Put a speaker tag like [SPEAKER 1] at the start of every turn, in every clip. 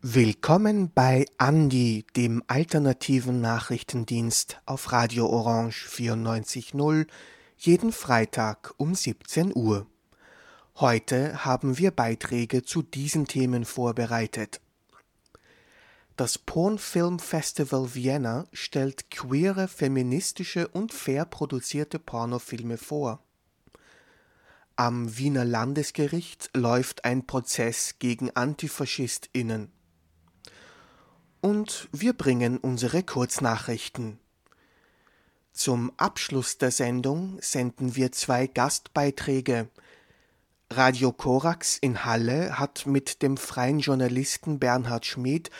[SPEAKER 1] Willkommen bei Andi, dem alternativen Nachrichtendienst auf Radio Orange 94.0, jeden Freitag um 17 Uhr. Heute haben wir Beiträge zu diesen Themen vorbereitet. Das Porn Film Festival Vienna stellt queere, feministische und fair produzierte Pornofilme vor. Am Wiener Landesgericht läuft ein Prozess gegen Antifaschistinnen und wir bringen unsere Kurznachrichten. Zum Abschluss der Sendung senden wir zwei Gastbeiträge. Radio Korax in Halle hat mit dem freien Journalisten Bernhard Schmid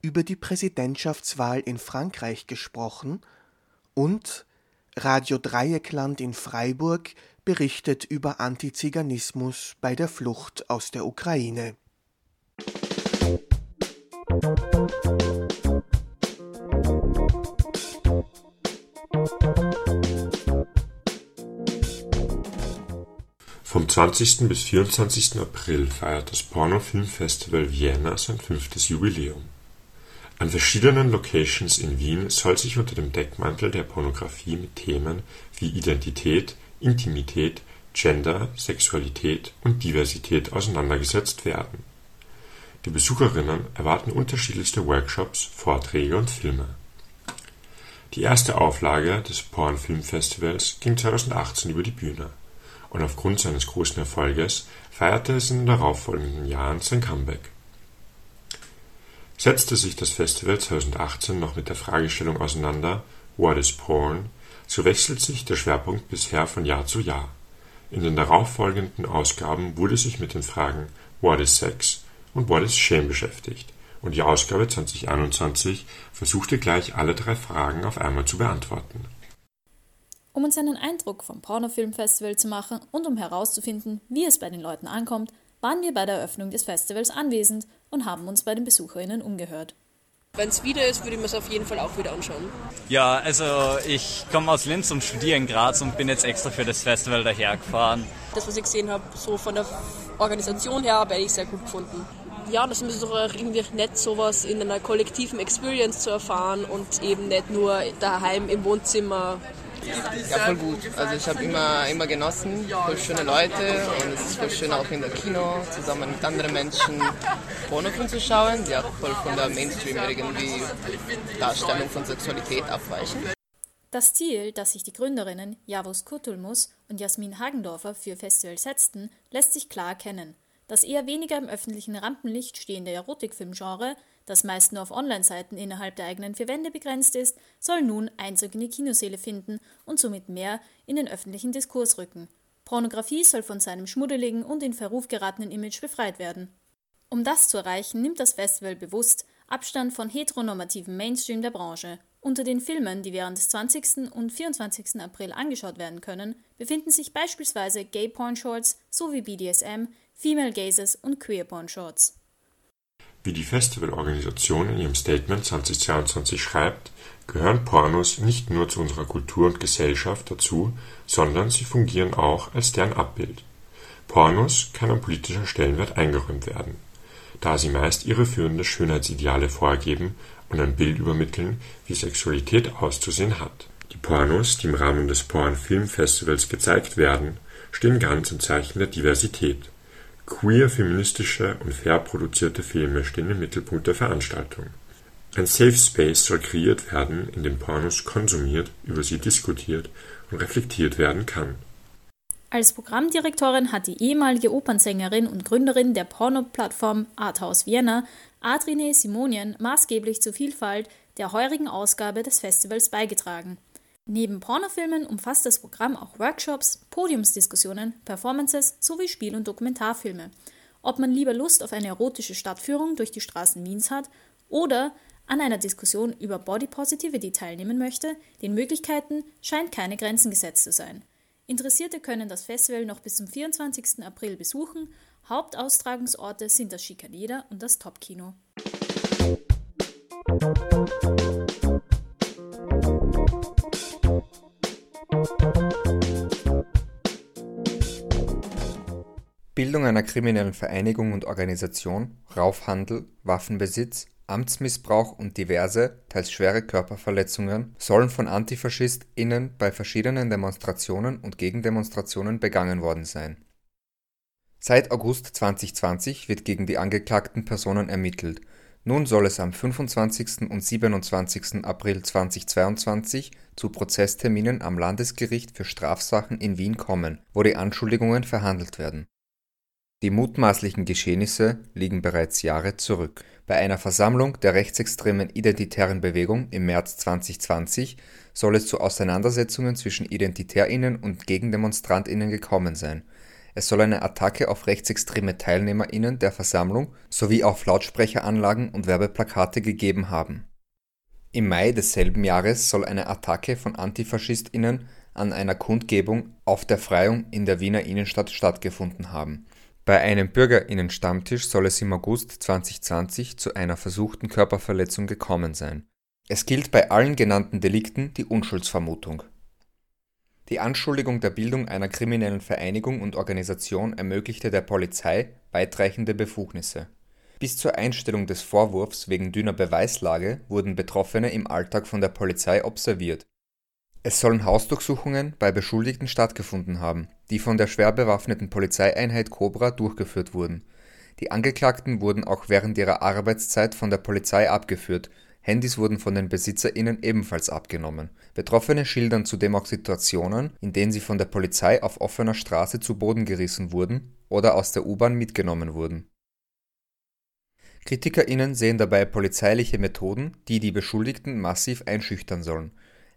[SPEAKER 1] über die Präsidentschaftswahl in Frankreich gesprochen und Radio Dreieckland in Freiburg berichtet über Antiziganismus bei der Flucht aus der Ukraine.
[SPEAKER 2] Vom 20. bis 24. April feiert das Pornofilmfestival Vienna sein fünftes Jubiläum. An verschiedenen Locations in Wien soll sich unter dem Deckmantel der Pornografie mit Themen wie Identität, Intimität, Gender, Sexualität und Diversität auseinandergesetzt werden. Die Besucherinnen erwarten unterschiedlichste Workshops, Vorträge und Filme. Die erste Auflage des Pornfilmfestivals ging 2018 über die Bühne und aufgrund seines großen Erfolges feierte es in den darauffolgenden Jahren sein Comeback. Setzte sich das Festival 2018 noch mit der Fragestellung auseinander What is Porn, so wechselt sich der Schwerpunkt bisher von Jahr zu Jahr. In den darauffolgenden Ausgaben wurde sich mit den Fragen What is Sex und What is Shame beschäftigt, und die Ausgabe 2021 versuchte gleich alle drei Fragen auf einmal zu beantworten.
[SPEAKER 3] Um uns einen Eindruck vom Pornofilmfestival zu machen und um herauszufinden, wie es bei den Leuten ankommt, waren wir bei der Eröffnung des Festivals anwesend und haben uns bei den BesucherInnen umgehört.
[SPEAKER 4] Wenn es wieder ist, würde ich mir es auf jeden Fall auch wieder anschauen.
[SPEAKER 5] Ja, also ich komme aus Linz und studiere in Graz und bin jetzt extra für das Festival dahergefahren.
[SPEAKER 4] Das, was ich gesehen habe, so von der Organisation her, habe ich sehr gut gefunden. Ja, das ist doch irgendwie nett, sowas in einer kollektiven Experience zu erfahren und eben nicht nur daheim im Wohnzimmer
[SPEAKER 6] ja, voll gut. Also ich habe immer, immer genossen, voll schöne Leute und es ist voll schön auch in der Kino zusammen mit anderen Menschen Pornofilme zu schauen, die auch voll von der Mainstream irgendwie Darstellung von Sexualität abweichen.
[SPEAKER 3] Das Ziel, das sich die Gründerinnen Javus Kurtulmus und Jasmin Hagendorfer für Festival setzten, lässt sich klar erkennen. Das eher weniger im öffentlichen Rampenlicht stehende Erotikfilmgenre das meist nur auf Online-Seiten innerhalb der eigenen vier Wände begrenzt ist, soll nun Einzug in die Kinoseele finden und somit mehr in den öffentlichen Diskurs rücken. Pornografie soll von seinem schmuddeligen und in Verruf geratenen Image befreit werden. Um das zu erreichen, nimmt das Festival bewusst Abstand von heteronormativen Mainstream der Branche. Unter den Filmen, die während des 20. und 24. April angeschaut werden können, befinden sich beispielsweise Gay Porn Shorts sowie BDSM, Female Gazes und Queer Porn Shorts.
[SPEAKER 2] Wie die Festivalorganisation in ihrem Statement 2022 schreibt, gehören Pornos nicht nur zu unserer Kultur und Gesellschaft dazu, sondern sie fungieren auch als deren Abbild. Pornos kann ein politischer Stellenwert eingeräumt werden, da sie meist irreführende Schönheitsideale vorgeben und ein Bild übermitteln, wie Sexualität auszusehen hat. Die Pornos, die im Rahmen des Porn-Film-Festivals gezeigt werden, stehen ganz im Zeichen der Diversität Queer, feministische und fair produzierte Filme stehen im Mittelpunkt der Veranstaltung. Ein Safe Space soll kreiert werden, in dem Pornos konsumiert, über sie diskutiert und reflektiert werden kann.
[SPEAKER 3] Als Programmdirektorin hat die ehemalige Opernsängerin und Gründerin der Porno-Plattform Arthouse Vienna, Adrine Simonien, maßgeblich zur Vielfalt der heurigen Ausgabe des Festivals beigetragen Neben Pornofilmen umfasst das Programm auch Workshops, Podiumsdiskussionen, Performances sowie Spiel- und Dokumentarfilme. Ob man lieber Lust auf eine erotische Stadtführung durch die Straßen Wiens hat oder an einer Diskussion über Body Positivity teilnehmen möchte, den Möglichkeiten scheint keine Grenzen gesetzt zu sein. Interessierte können das Festival noch bis zum 24. April besuchen. Hauptaustragungsorte sind das Schikaneder und das Topkino.
[SPEAKER 7] Bildung einer kriminellen Vereinigung und Organisation, Raufhandel, Waffenbesitz, Amtsmissbrauch und diverse, teils schwere Körperverletzungen sollen von AntifaschistInnen bei verschiedenen Demonstrationen und Gegendemonstrationen begangen worden sein. Seit August 2020 wird gegen die angeklagten Personen ermittelt nun soll es am 25. und 27. April 2022 zu Prozessterminen am Landesgericht für Strafsachen in Wien kommen, wo die Anschuldigungen verhandelt werden. Die mutmaßlichen Geschehnisse liegen bereits Jahre zurück bei einer Versammlung der rechtsextremen Identitären Bewegung im März 2020 soll es zu Auseinandersetzungen zwischen IdentitärInnen und GegendemonstrantInnen gekommen sein. Es soll eine Attacke auf rechtsextreme TeilnehmerInnen der Versammlung sowie auf Lautsprecheranlagen und Werbeplakate gegeben haben. Im Mai desselben Jahres soll eine Attacke von AntifaschistInnen an einer Kundgebung auf der Freiung in der Wiener Innenstadt stattgefunden haben bei einem Bürgerinnenstammtisch soll es im August 2020 zu einer versuchten Körperverletzung gekommen sein. Es gilt bei allen genannten Delikten die Unschuldsvermutung. Die Anschuldigung der Bildung einer kriminellen Vereinigung und Organisation ermöglichte der Polizei weitreichende Befugnisse. Bis zur Einstellung des Vorwurfs wegen dünner Beweislage wurden Betroffene im Alltag von der Polizei observiert es sollen Hausdurchsuchungen bei Beschuldigten stattgefunden haben, die von der schwer bewaffneten Polizeieinheit Cobra durchgeführt wurden. Die Angeklagten wurden auch während ihrer Arbeitszeit von der Polizei abgeführt, Handys wurden von den BesitzerInnen ebenfalls abgenommen. Betroffene schildern zudem auch Situationen, in denen sie von der Polizei auf offener Straße zu Boden gerissen wurden oder aus der U-Bahn mitgenommen wurden. KritikerInnen sehen dabei polizeiliche Methoden, die die Beschuldigten massiv einschüchtern sollen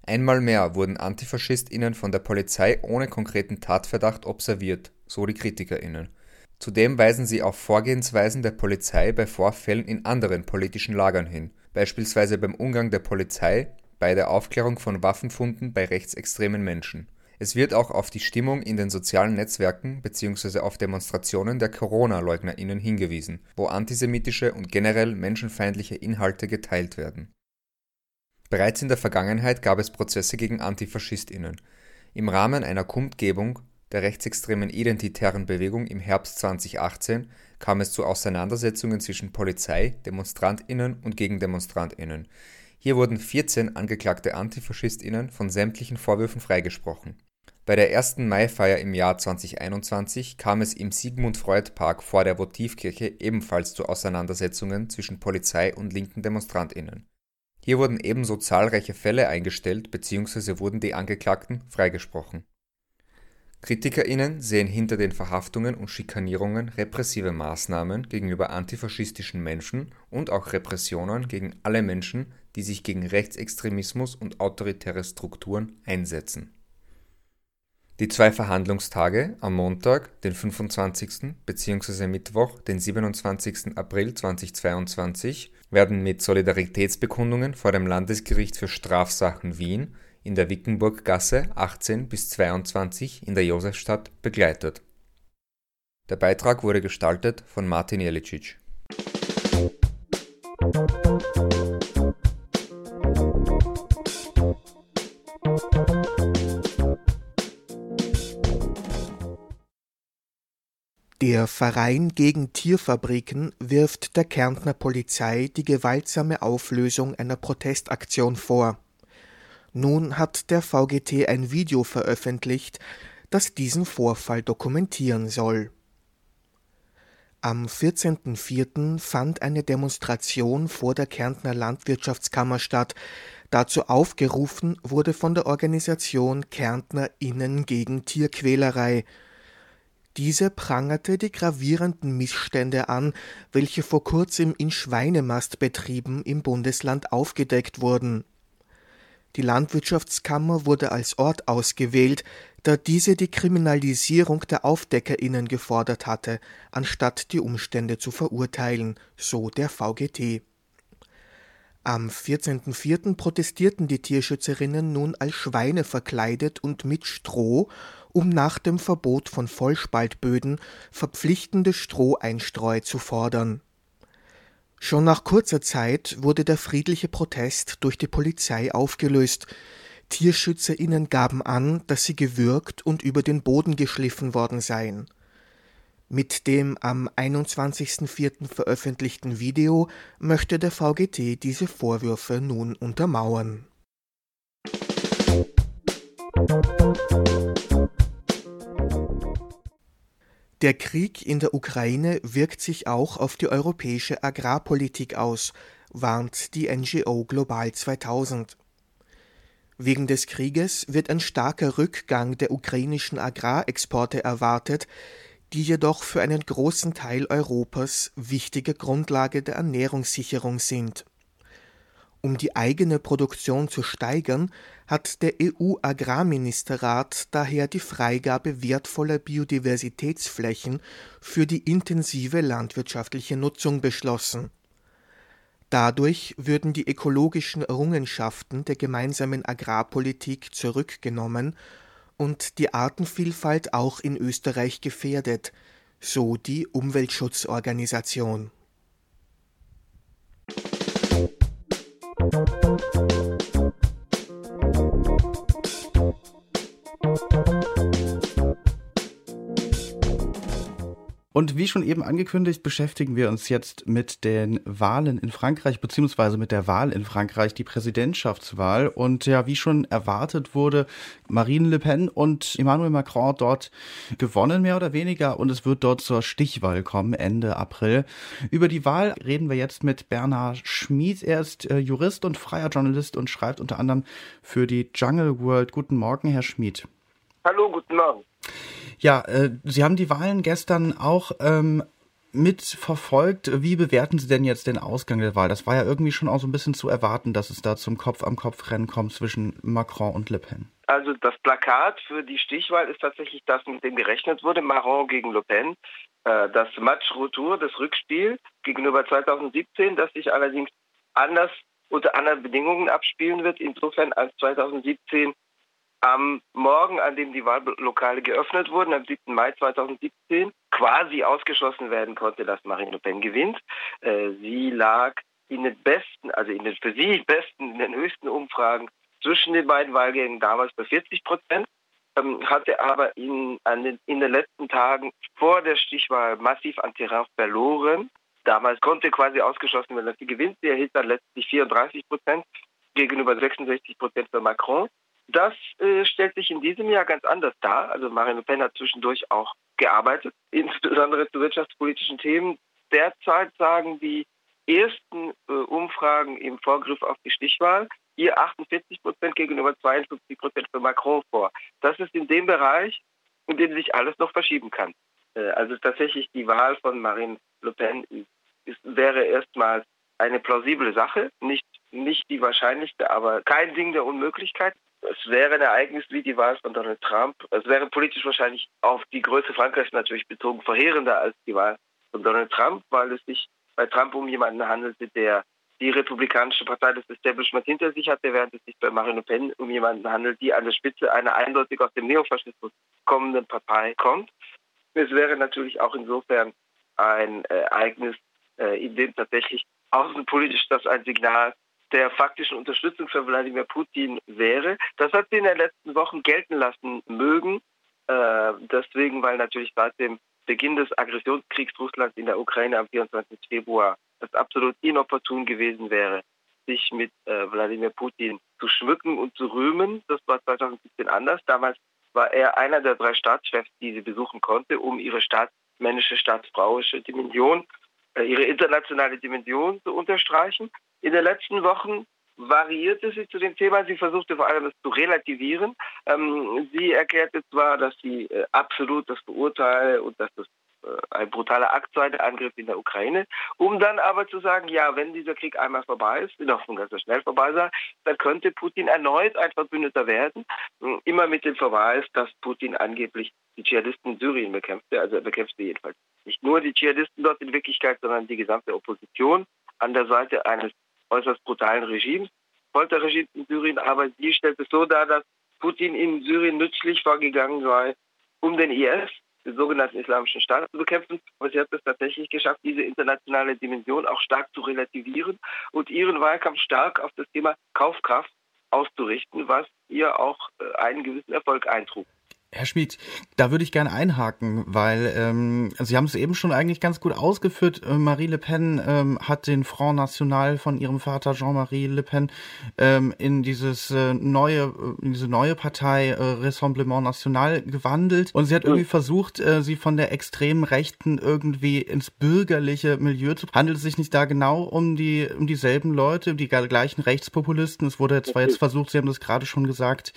[SPEAKER 7] Einmal mehr wurden AntifaschistInnen von der Polizei ohne konkreten Tatverdacht observiert, so die KritikerInnen. Zudem weisen sie auf Vorgehensweisen der Polizei bei Vorfällen in anderen politischen Lagern hin, beispielsweise beim Umgang der Polizei bei der Aufklärung von Waffenfunden bei rechtsextremen Menschen. Es wird auch auf die Stimmung in den sozialen Netzwerken bzw. auf Demonstrationen der Corona-LeugnerInnen hingewiesen, wo antisemitische und generell menschenfeindliche Inhalte geteilt werden Bereits in der Vergangenheit gab es Prozesse gegen AntifaschistInnen. Im Rahmen einer Kundgebung der rechtsextremen Identitären Bewegung im Herbst 2018 kam es zu Auseinandersetzungen zwischen Polizei, DemonstrantInnen und GegendemonstrantInnen. Hier wurden 14 angeklagte AntifaschistInnen von sämtlichen Vorwürfen freigesprochen. Bei der ersten Maifeier im Jahr 2021 kam es im Sigmund-Freud-Park vor der Votivkirche ebenfalls zu Auseinandersetzungen zwischen Polizei und linken DemonstrantInnen hier wurden ebenso zahlreiche Fälle eingestellt bzw. wurden die Angeklagten freigesprochen. KritikerInnen sehen hinter den Verhaftungen und Schikanierungen repressive Maßnahmen gegenüber antifaschistischen Menschen und auch Repressionen gegen alle Menschen, die sich gegen Rechtsextremismus und autoritäre Strukturen einsetzen. Die zwei Verhandlungstage am Montag, den 25. bzw. Mittwoch, den 27. April 2022 werden mit Solidaritätsbekundungen vor dem Landesgericht für Strafsachen Wien in der Wickenburggasse 18 bis 22 in der Josefstadt begleitet. Der Beitrag wurde gestaltet von Martin Jelicic.
[SPEAKER 1] Der Verein gegen Tierfabriken wirft der Kärntner Polizei die gewaltsame Auflösung einer Protestaktion vor. Nun hat der VGT ein Video veröffentlicht, das diesen Vorfall dokumentieren soll. Am 14.04. fand eine Demonstration vor der Kärntner Landwirtschaftskammer statt. Dazu aufgerufen wurde von der Organisation Kärntner Innen gegen Tierquälerei – diese prangerte die gravierenden Missstände an, welche vor kurzem in Schweinemastbetrieben im Bundesland aufgedeckt wurden. Die Landwirtschaftskammer wurde als Ort ausgewählt, da diese die Kriminalisierung der Aufdeckerinnen gefordert hatte, anstatt die Umstände zu verurteilen, so der VGT. Am 14.04. protestierten die Tierschützerinnen nun als Schweine verkleidet und mit Stroh um nach dem Verbot von Vollspaltböden verpflichtende Stroheinstreu zu fordern. Schon nach kurzer Zeit wurde der friedliche Protest durch die Polizei aufgelöst. TierschützerInnen gaben an, dass sie gewürgt und über den Boden geschliffen worden seien. Mit dem am 21.04. veröffentlichten Video möchte der VGT diese Vorwürfe nun untermauern. Der Krieg in der Ukraine wirkt sich auch auf die europäische Agrarpolitik aus, warnt die NGO Global 2000. Wegen des Krieges wird ein starker Rückgang der ukrainischen Agrarexporte erwartet, die jedoch für einen großen Teil Europas wichtige Grundlage der Ernährungssicherung sind. Um die eigene Produktion zu steigern, hat der EU-Agrarministerrat daher die Freigabe wertvoller Biodiversitätsflächen für die intensive landwirtschaftliche Nutzung beschlossen. Dadurch würden die ökologischen Errungenschaften der gemeinsamen Agrarpolitik zurückgenommen und die Artenvielfalt auch in Österreich gefährdet, so die Umweltschutzorganisation. Thank you.
[SPEAKER 8] Und wie schon eben angekündigt, beschäftigen wir uns jetzt mit den Wahlen in Frankreich, beziehungsweise mit der Wahl in Frankreich, die Präsidentschaftswahl. Und ja, wie schon erwartet wurde, Marine Le Pen und Emmanuel Macron dort gewonnen, mehr oder weniger. Und es wird dort zur Stichwahl kommen, Ende April. Über die Wahl reden wir jetzt mit Bernhard Schmid. Er ist äh, Jurist und freier Journalist und schreibt unter anderem für die Jungle World. Guten Morgen, Herr Schmid.
[SPEAKER 9] Hallo, guten Morgen.
[SPEAKER 8] Ja, äh, Sie haben die Wahlen gestern auch ähm, mitverfolgt. Wie bewerten Sie denn jetzt den Ausgang der Wahl? Das war ja irgendwie schon auch so ein bisschen zu erwarten, dass es da zum Kopf-am-Kopf-Rennen kommt zwischen Macron und Le Pen.
[SPEAKER 9] Also das Plakat für die Stichwahl ist tatsächlich das, mit dem gerechnet wurde, Macron gegen Le Pen. Äh, das Match Retour, das Rückspiel gegenüber 2017, das sich allerdings anders unter anderen Bedingungen abspielen wird, insofern als 2017 am Morgen, an dem die Wahllokale geöffnet wurden, am 7. Mai 2017, quasi ausgeschlossen werden konnte, dass Marine Le Pen gewinnt. Äh, sie lag in den besten, also in den für sie besten, in den höchsten Umfragen zwischen den beiden Wahlgängen damals bei 40 Prozent, ähm, hatte aber in, den, in den letzten Tagen vor der Stichwahl massiv an Terrain verloren. Damals konnte quasi ausgeschlossen werden, dass sie gewinnt. Sie erhielt dann letztlich 34 Prozent gegenüber 66 Prozent für Macron. Das äh, stellt sich in diesem Jahr ganz anders dar. Also Marine Le Pen hat zwischendurch auch gearbeitet, insbesondere zu wirtschaftspolitischen Themen. Derzeit sagen die ersten äh, Umfragen im Vorgriff auf die Stichwahl hier 48 Prozent gegenüber 52 Prozent für Macron vor. Das ist in dem Bereich, in dem sich alles noch verschieben kann. Äh, also tatsächlich die Wahl von Marine Le Pen ist, ist, wäre erstmals eine plausible Sache, nicht, nicht die wahrscheinlichste, aber kein Ding der Unmöglichkeit es wäre ein Ereignis wie die Wahl von Donald Trump. Es wäre politisch wahrscheinlich auf die Größe Frankreichs natürlich bezogen verheerender als die Wahl von Donald Trump, weil es sich bei Trump um jemanden handelte, der die republikanische Partei des Establishment hinter sich hatte, während es sich bei Marine Le Pen um jemanden handelt, die an der Spitze einer eindeutig aus dem Neofaschismus kommenden Partei kommt. Es wäre natürlich auch insofern ein äh, Ereignis, äh, in dem tatsächlich außenpolitisch das ein Signal der faktischen Unterstützung für Wladimir Putin wäre. Das hat sie in den letzten Wochen gelten lassen mögen. Äh, deswegen, weil natürlich seit dem Beginn des Aggressionskriegs Russlands in der Ukraine am 24. Februar es absolut inopportun gewesen wäre, sich mit äh, Wladimir Putin zu schmücken und zu rühmen. Das war 2017 anders. Damals war er einer der drei Staatschefs, die sie besuchen konnte, um ihre staatsmännische, staatsfrauische Dimension, äh, ihre internationale Dimension zu unterstreichen. In den letzten Wochen variierte sie zu dem Thema. Sie versuchte vor allem es zu relativieren. Ähm, sie erklärte zwar, dass sie äh, absolut das beurteile und dass das äh, ein brutaler Akt sei, der Angriff in der Ukraine, um dann aber zu sagen, ja, wenn dieser Krieg einmal vorbei ist, in Hoffnung, dass er schnell vorbei sei, dann könnte Putin erneut ein Verbündeter werden, äh, immer mit dem Verweis, dass Putin angeblich die Dschihadisten in Syrien bekämpfte, also er bekämpfte jedenfalls nicht nur die Dschihadisten dort in Wirklichkeit, sondern die gesamte Opposition an der Seite eines äußerst brutalen Regimes, Folterregime in Syrien, aber sie stellt es so dar, dass Putin in Syrien nützlich vorgegangen sei, um den IS, den sogenannten Islamischen Staat, zu bekämpfen. Aber sie hat es tatsächlich geschafft, diese internationale Dimension auch stark zu relativieren und ihren Wahlkampf stark auf das Thema Kaufkraft auszurichten, was ihr auch äh, einen gewissen Erfolg eintrug.
[SPEAKER 8] Herr Schmid, da würde ich gerne einhaken, weil ähm, Sie haben es eben schon eigentlich ganz gut ausgeführt. Äh, Marie Le Pen ähm, hat den Front National von ihrem Vater Jean-Marie Le Pen ähm, in dieses äh, neue, in diese neue Partei äh, Rassemblement National gewandelt und sie hat irgendwie versucht, äh, sie von der extremen Rechten irgendwie ins bürgerliche Milieu zu. Handelt es sich nicht da genau um die um dieselben Leute, die gleichen Rechtspopulisten? Es wurde zwar jetzt versucht, Sie haben das gerade schon gesagt,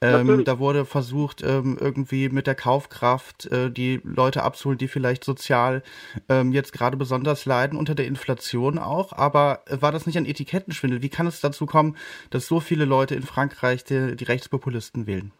[SPEAKER 8] ähm, da wurde versucht irgendwie mit der Kaufkraft äh, die Leute abzuholen, die vielleicht sozial ähm, jetzt gerade besonders leiden unter der Inflation auch. Aber war das nicht ein Etikettenschwindel? Wie kann es dazu kommen, dass so viele Leute in Frankreich die, die Rechtspopulisten wählen?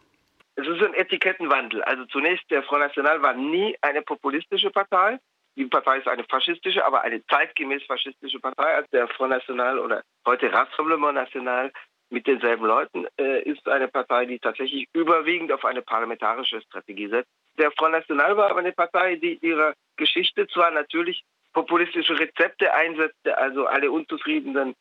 [SPEAKER 9] Es ist ein Etikettenwandel. Also zunächst, der Front National war nie eine populistische Partei. Die Partei ist eine faschistische, aber eine zeitgemäß faschistische Partei. Also der Front National oder heute Rassemblement National mit denselben Leuten, äh, ist eine Partei, die tatsächlich überwiegend auf eine parlamentarische Strategie setzt. Der Front National war aber eine Partei, die ihrer Geschichte zwar natürlich populistische Rezepte einsetzte, also alle Unzufriedenen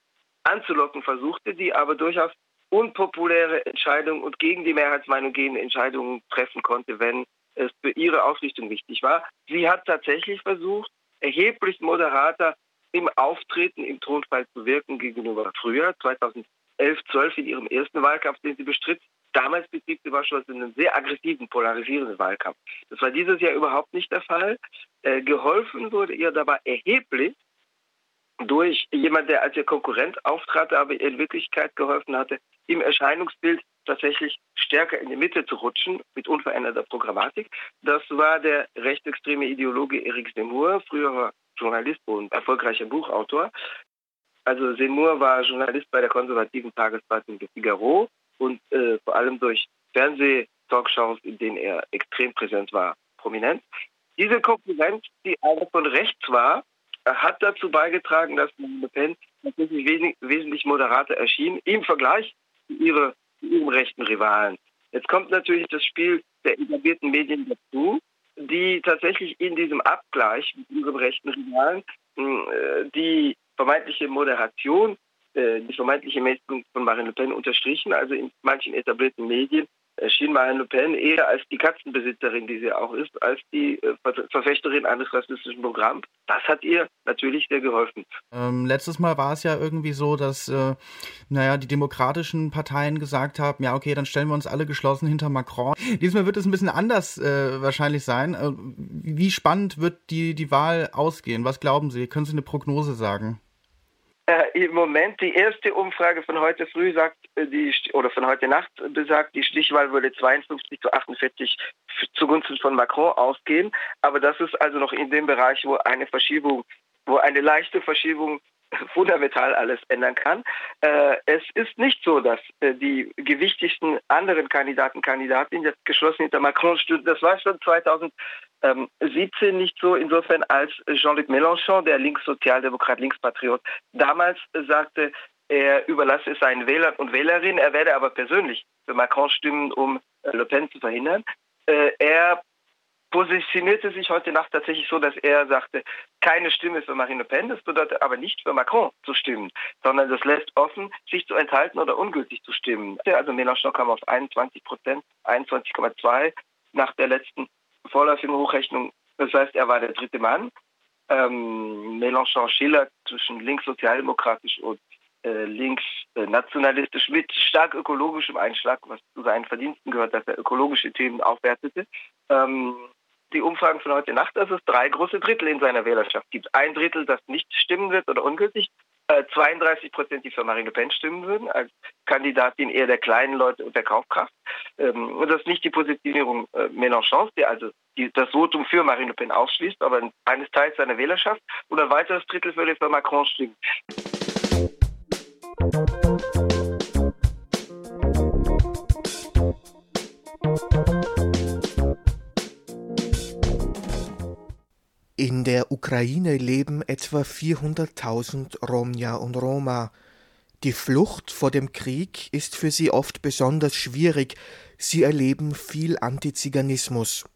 [SPEAKER 9] anzulocken versuchte, die aber durchaus unpopuläre Entscheidungen und gegen die Mehrheitsmeinung gehende Entscheidungen treffen konnte, wenn es für ihre Ausrichtung wichtig war. Sie hat tatsächlich versucht, erheblich moderater im Auftreten im Tonfall zu wirken gegenüber früher, 2000 11, 12 in ihrem ersten Wahlkampf, den sie bestritt. Damals betrieb sie wahrscheinlich einen sehr aggressiven, polarisierenden Wahlkampf. Das war dieses Jahr überhaupt nicht der Fall. Äh, geholfen wurde ihr dabei erheblich durch jemand, der als ihr Konkurrent auftrat, aber in Wirklichkeit geholfen hatte, im Erscheinungsbild tatsächlich stärker in die Mitte zu rutschen mit unveränderter Programmatik. Das war der rechtsextreme Ideologe Eric Zemmour, früherer Journalist und erfolgreicher Buchautor, also Seymour war Journalist bei der konservativen Tageszeitung Le Figaro und äh, vor allem durch Fernseh-Talkshows, in denen er extrem präsent war, prominent. Diese Konkurrenz, die aber von rechts war, hat dazu beigetragen, dass Le Pen tatsächlich wesentlich, moderater erschien im Vergleich zu, ihre, rechten Rivalen. Jetzt kommt natürlich das Spiel der etablierten Medien dazu, die tatsächlich in diesem Abgleich mit ihrem rechten Rivalen äh, die vermeintliche Moderation, äh, die vermeintliche Mäßigung von Marine Le Pen unterstrichen. Also in manchen etablierten Medien erschien Marine Le Pen eher als die Katzenbesitzerin, die sie auch ist, als die äh, Verfechterin eines rassistischen Programms. Das hat ihr natürlich sehr geholfen.
[SPEAKER 8] Ähm, letztes Mal war es ja irgendwie so, dass äh, naja, die demokratischen Parteien gesagt haben, ja okay, dann stellen wir uns alle geschlossen hinter Macron. Diesmal wird es ein bisschen anders äh, wahrscheinlich sein. Äh, wie spannend wird die, die Wahl ausgehen? Was glauben Sie? Können Sie eine Prognose sagen?
[SPEAKER 9] Äh, Im Moment die erste Umfrage von heute früh sagt äh, die oder von heute Nacht besagt, die Stichwahl würde 52 zu 48 zugunsten von Macron ausgehen. Aber das ist also noch in dem Bereich, wo eine Verschiebung, wo eine leichte Verschiebung fundamental alles ändern kann. Äh, es ist nicht so, dass äh, die gewichtigsten anderen Kandidaten, Kandidatinnen jetzt geschlossen hinter Macron stünden. Das war schon 2017 nicht so, insofern als Jean-Luc Mélenchon, der Linkssozialdemokrat, Linkspatriot, damals sagte, er überlasse es seinen Wählern und Wählerinnen, er werde aber persönlich für Macron stimmen, um äh, Le Pen zu verhindern. Er positionierte sich heute Nacht tatsächlich so, dass er sagte, keine Stimme für Marine Le Pen, das bedeutet aber nicht für Macron zu stimmen, sondern das lässt offen, sich zu enthalten oder ungültig zu stimmen. Also Mélenchon kam auf 21 Prozent, 21,2 nach der letzten vorläufigen Hochrechnung. Das heißt, er war der dritte Mann. Ähm, Mélenchon schillert zwischen linkssozialdemokratisch und äh, linksnationalistisch mit stark ökologischem Einschlag, was zu seinen Verdiensten gehört, dass er ökologische Themen aufwertete. Ähm, die Umfragen von heute Nacht, dass es drei große Drittel in seiner Wählerschaft gibt. Ein Drittel, das nicht stimmen wird oder ungültig, 32 äh, Prozent, die für Marine Le Pen stimmen würden, als Kandidatin eher der kleinen Leute und der Kaufkraft. Ähm, und das ist nicht die Positionierung äh, Mélenchons, der also das Votum für Marine Le Pen ausschließt, aber eines Teils seiner Wählerschaft. Und ein weiteres Drittel würde für Macron stimmen.
[SPEAKER 1] In der Ukraine leben etwa 400.000 Romja und Roma. Die Flucht vor dem Krieg ist für sie oft besonders schwierig. Sie erleben viel Antiziganismus.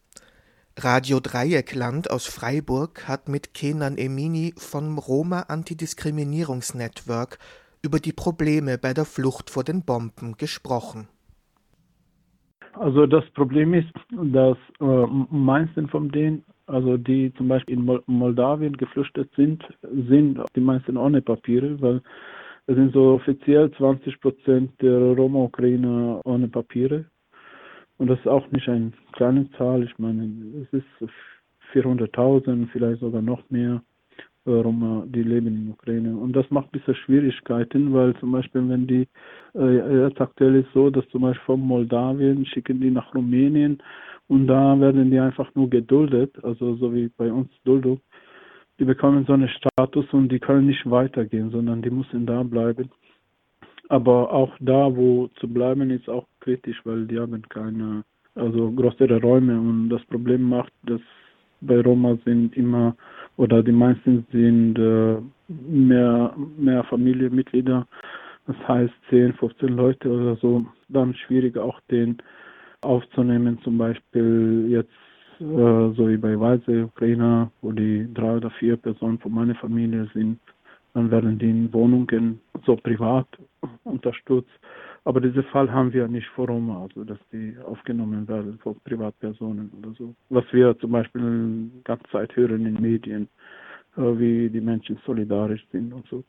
[SPEAKER 1] Radio Dreieckland aus Freiburg hat mit Kenan Emini vom Roma Antidiskriminierungsnetwork über die Probleme bei der Flucht vor den Bomben gesprochen.
[SPEAKER 10] Also das Problem ist, dass äh, meisten von denen, also die zum Beispiel in Moldawien geflüchtet sind, sind die meisten ohne Papiere, weil es sind so offiziell 20 Prozent der Roma-Ukrainer ohne Papiere. Und das ist auch nicht eine kleine Zahl. Ich meine, es ist 400.000, vielleicht sogar noch mehr Roma, die leben in Ukraine. Und das macht ein bisschen Schwierigkeiten, weil zum Beispiel, wenn die, äh, jetzt aktuell ist so, dass zum Beispiel von Moldawien schicken die nach Rumänien und da werden die einfach nur geduldet, also so wie bei uns Duldung die bekommen so einen Status und die können nicht weitergehen, sondern die müssen da bleiben. Aber auch da, wo zu bleiben, ist auch kritisch, weil die haben keine, also größere Räume. Und das Problem macht, dass bei Roma sind immer oder die meisten sind äh, mehr, mehr Familienmitglieder, das heißt 10, 15 Leute oder so, dann schwierig auch den aufzunehmen, zum Beispiel jetzt äh, so wie bei Weise Ukrainer, wo die drei oder vier Personen von meiner Familie sind, dann werden die in Wohnungen so privat unterstützt. Aber diesen Fall haben wir nicht vor Roma, also dass die aufgenommen werden von Privatpersonen oder so. Was wir zum Beispiel die ganze Zeit hören in Medien, äh, wie die Menschen solidarisch sind und so.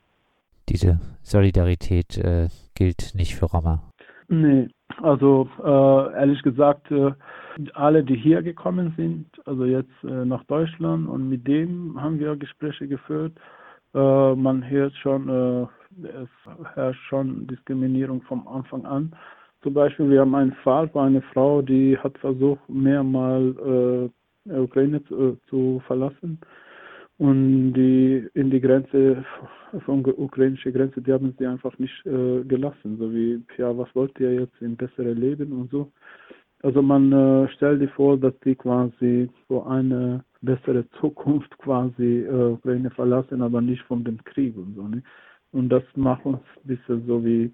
[SPEAKER 11] Diese Solidarität äh, gilt nicht für Roma.
[SPEAKER 10] Nee, also äh, ehrlich gesagt, äh, alle, die hier gekommen sind, also jetzt äh, nach Deutschland und mit dem haben wir Gespräche geführt. Äh, man hört schon, äh, es herrscht schon Diskriminierung vom Anfang an. Zum Beispiel, wir haben einen Fall bei einer Frau, die hat versucht, mehrmals äh, Ukraine zu, zu verlassen und die in die Grenze, von ukrainische Grenze, die haben sie einfach nicht äh, gelassen. So wie, ja, was wollt ihr jetzt in bessere Leben und so. Also man äh, stellt sich vor, dass die quasi so eine bessere Zukunft quasi äh, Ukraine verlassen, aber nicht von dem Krieg und so. Ne? Und das macht uns ein bisschen so wie,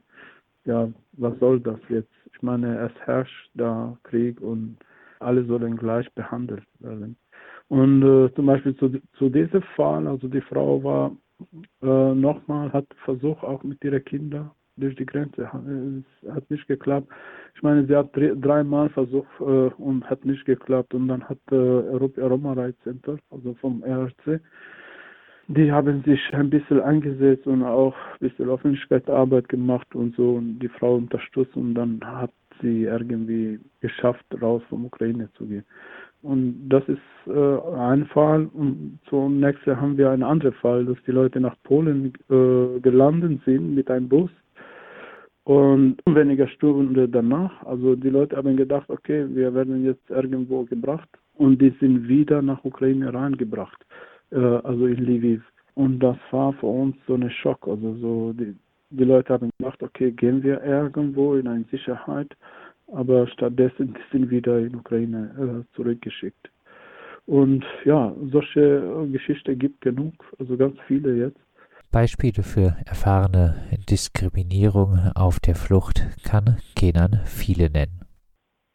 [SPEAKER 10] ja, was soll das jetzt? Ich meine, es herrscht da Krieg und alle sollen gleich behandelt werden. Und äh, zum Beispiel zu, zu diesem Fall, also die Frau war äh, nochmal, hat versucht auch mit ihren Kindern durch die Grenze. Es hat nicht geklappt. Ich meine, sie hat dreimal versucht äh, und hat nicht geklappt. Und dann hat äh, Roma Right Center, also vom RRC, die haben sich ein bisschen eingesetzt und auch ein bisschen Öffentlichkeitsarbeit gemacht und so und die Frau unterstützt und dann hat sie irgendwie geschafft, raus vom Ukraine zu gehen. Und das ist äh, ein Fall. Und zunächst haben wir einen anderen Fall, dass die Leute nach Polen äh, gelandet sind mit einem Bus. Und weniger Stunden danach, also die Leute haben gedacht, okay, wir werden jetzt irgendwo gebracht. Und die sind wieder nach Ukraine reingebracht, äh, also in Lviv. Und das war für uns so ein Schock. Also so die, die Leute haben gedacht, okay, gehen wir irgendwo in eine Sicherheit aber stattdessen sind wieder in Ukraine äh, zurückgeschickt. Und ja, solche Geschichten gibt genug, also ganz viele jetzt.
[SPEAKER 11] Beispiele für erfahrene Diskriminierung auf der Flucht kann Kenan viele nennen.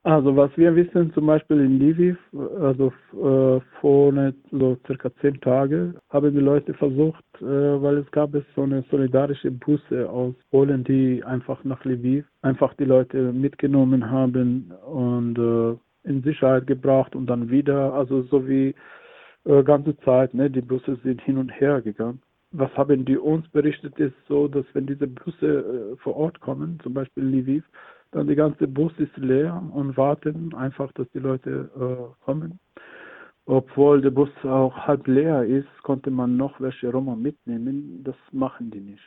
[SPEAKER 10] Also was wir wissen, zum Beispiel in Lviv, also äh, vor so circa zehn Tagen, haben die Leute versucht, äh, weil es gab es so eine solidarische Busse aus Polen, die einfach nach Lviv einfach die Leute mitgenommen haben und äh, in Sicherheit gebracht und dann wieder, also so wie äh, ganze Zeit, ne, die Busse sind hin und her gegangen. Was haben die uns berichtet, ist so, dass wenn diese Busse äh, vor Ort kommen, zum Beispiel Lviv, dann die ganze Bus ist leer und warten einfach, dass die Leute äh, kommen. Obwohl der Bus auch halb leer ist, konnte man noch welche Roma mitnehmen. Das machen die nicht.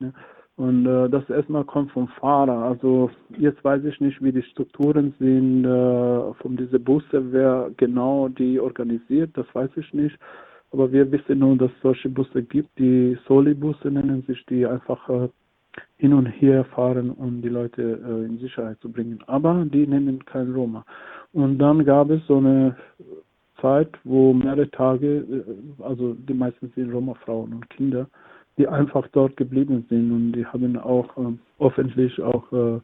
[SPEAKER 10] Ne? Und äh, das erstmal kommt vom Fahrer. Also jetzt weiß ich nicht, wie die Strukturen sind äh, von diesen Busse, wer genau die organisiert, das weiß ich nicht. Aber wir wissen nur, dass es solche Busse gibt, die Soli-Busse nennen sich, die einfach äh, hin und her fahren, um die Leute äh, in Sicherheit zu bringen. Aber die nehmen kein Roma. Und dann gab es so eine Zeit, wo mehrere Tage, äh, also die meisten sind Roma-Frauen und Kinder, die einfach dort geblieben sind und die haben auch äh, öffentlich auch äh,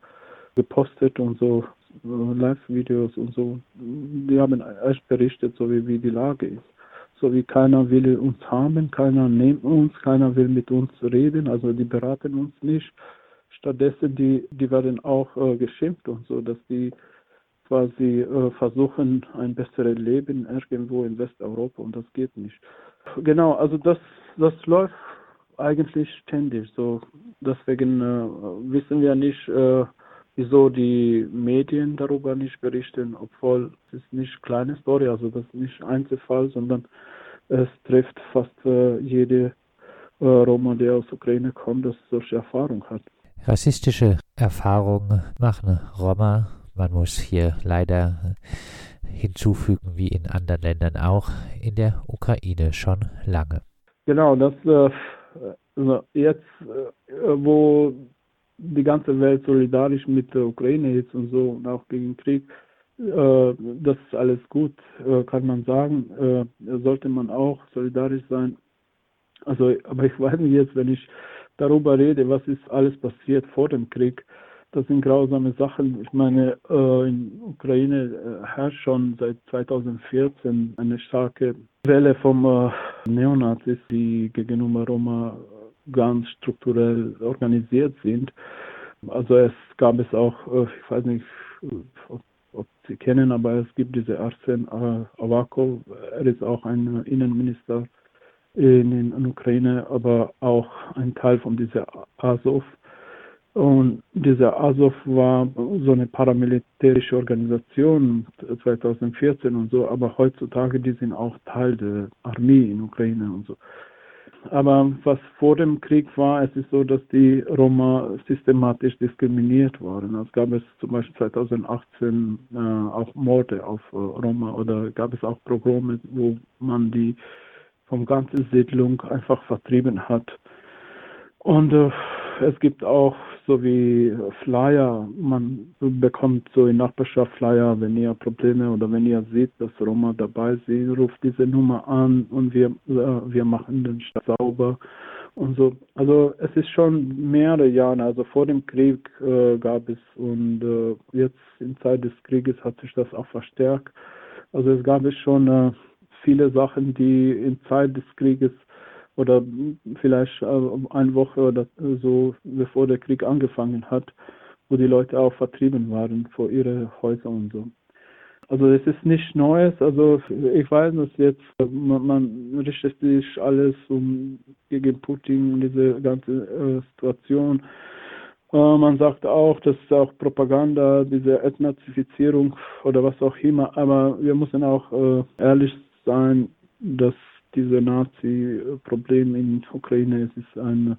[SPEAKER 10] gepostet und so äh, Live-Videos und so. Die haben echt berichtet, so wie, wie die Lage ist so wie keiner will uns haben, keiner nimmt uns, keiner will mit uns reden, also die beraten uns nicht. Stattdessen, die, die werden auch äh, geschimpft und so, dass die quasi äh, versuchen, ein besseres Leben irgendwo in Westeuropa und das geht nicht. Genau, also das, das läuft eigentlich ständig so. Deswegen äh, wissen wir nicht, äh, wieso die Medien darüber nicht berichten, obwohl es ist nicht kleine Story, also das ist nicht Einzelfall, sondern es trifft fast äh, jede äh, Roma, der aus Ukraine kommt, das solche Erfahrung hat.
[SPEAKER 11] Rassistische Erfahrungen machen Roma. Man muss hier leider hinzufügen, wie in anderen Ländern auch, in der Ukraine schon lange.
[SPEAKER 10] Genau, das äh, also jetzt, äh, wo die ganze Welt solidarisch mit der Ukraine ist und so und auch gegen Krieg, äh, das ist alles gut, äh, kann man sagen. Äh, sollte man auch solidarisch sein. Also, aber ich weiß nicht jetzt, wenn ich darüber rede, was ist alles passiert vor dem Krieg. Das sind grausame Sachen. Ich meine, in Ukraine herrscht schon seit 2014 eine starke Welle äh, Neonazis, die gegenüber Roma ganz strukturell organisiert sind. Also es gab es auch, ich weiß nicht, ob, ob Sie kennen, aber es gibt diese Arsen Avakov, er ist auch ein Innenminister in, in Ukraine, aber auch ein Teil von dieser Azov. Und dieser Azov war so eine paramilitärische Organisation 2014 und so, aber heutzutage die sind auch Teil der Armee in Ukraine und so. Aber was vor dem Krieg war, es ist so, dass die Roma systematisch diskriminiert waren. Es gab es zum Beispiel 2018 äh, auch Morde auf äh, Roma oder gab es auch Programme, wo man die vom ganzen Siedlung einfach vertrieben hat. Und äh, es gibt auch so wie Flyer, man bekommt so in Nachbarschaft Flyer, wenn ihr Probleme oder wenn ihr seht, dass Roma dabei sind, ruft diese Nummer an und wir, äh, wir machen den Stadt sauber und so. Also es ist schon mehrere Jahre, also vor dem Krieg äh, gab es und äh, jetzt in Zeit des Krieges hat sich das auch verstärkt. Also es gab es schon äh, viele Sachen, die in Zeit des Krieges oder vielleicht äh, eine Woche oder so, bevor der Krieg angefangen hat, wo die Leute auch vertrieben waren vor ihre Häuser und so. Also es ist nicht Neues, also ich weiß, dass jetzt man, man richtet sich alles um gegen Putin und diese ganze äh, Situation. Äh, man sagt auch, das ist auch Propaganda, diese Ethnazifizierung oder was auch immer, aber wir müssen auch äh, ehrlich sein, dass dieses Nazi-Problem in Ukraine es ist eine,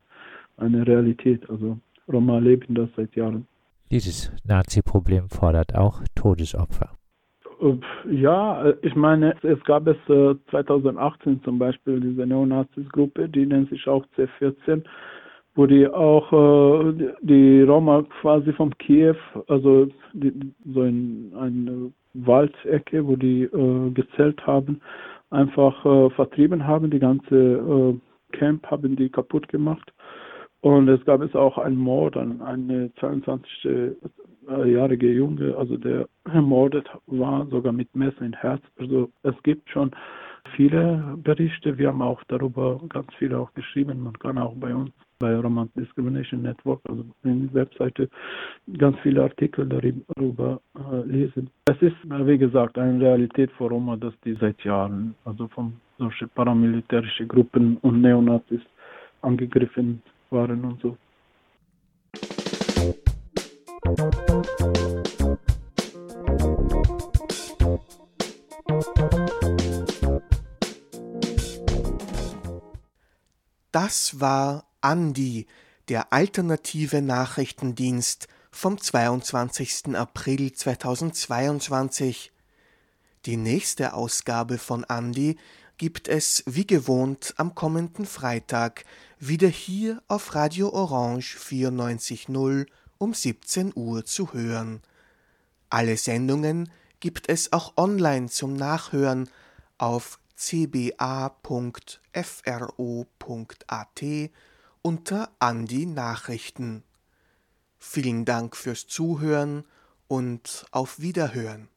[SPEAKER 10] eine Realität. Also Roma leben das seit Jahren.
[SPEAKER 11] Dieses Nazi-Problem fordert auch Todesopfer.
[SPEAKER 10] Ja, ich meine, es gab es 2018 äh, zum Beispiel diese Neonazis-Gruppe, die nennt sich auch C14, wo die auch äh, die Roma quasi vom Kiew, also die, so in eine Waldecke, wo die äh, gezählt haben, einfach äh, vertrieben haben. Die ganze äh, Camp haben die kaputt gemacht. Und es gab es auch einen Mord an eine 22-jährige Junge, also der ermordet war, sogar mit Messer in Herz. Also es gibt schon viele Berichte. Wir haben auch darüber ganz viele auch geschrieben. Man kann auch bei uns bei Roman Discrimination Network, also in der Webseite, ganz viele Artikel darüber äh, lesen. Es ist, wie gesagt, eine Realität für Roma, dass die seit Jahren, also von solchen paramilitärischen Gruppen und Neonazis angegriffen waren und so.
[SPEAKER 1] Das war Andi, der alternative Nachrichtendienst vom 22. April 2022. Die nächste Ausgabe von Andi gibt es wie gewohnt am kommenden Freitag wieder hier auf Radio Orange 94.0 um 17 Uhr zu hören. Alle Sendungen gibt es auch online zum Nachhören auf cba.fro.at unter Andi Nachrichten. Vielen Dank fürs Zuhören und auf Wiederhören.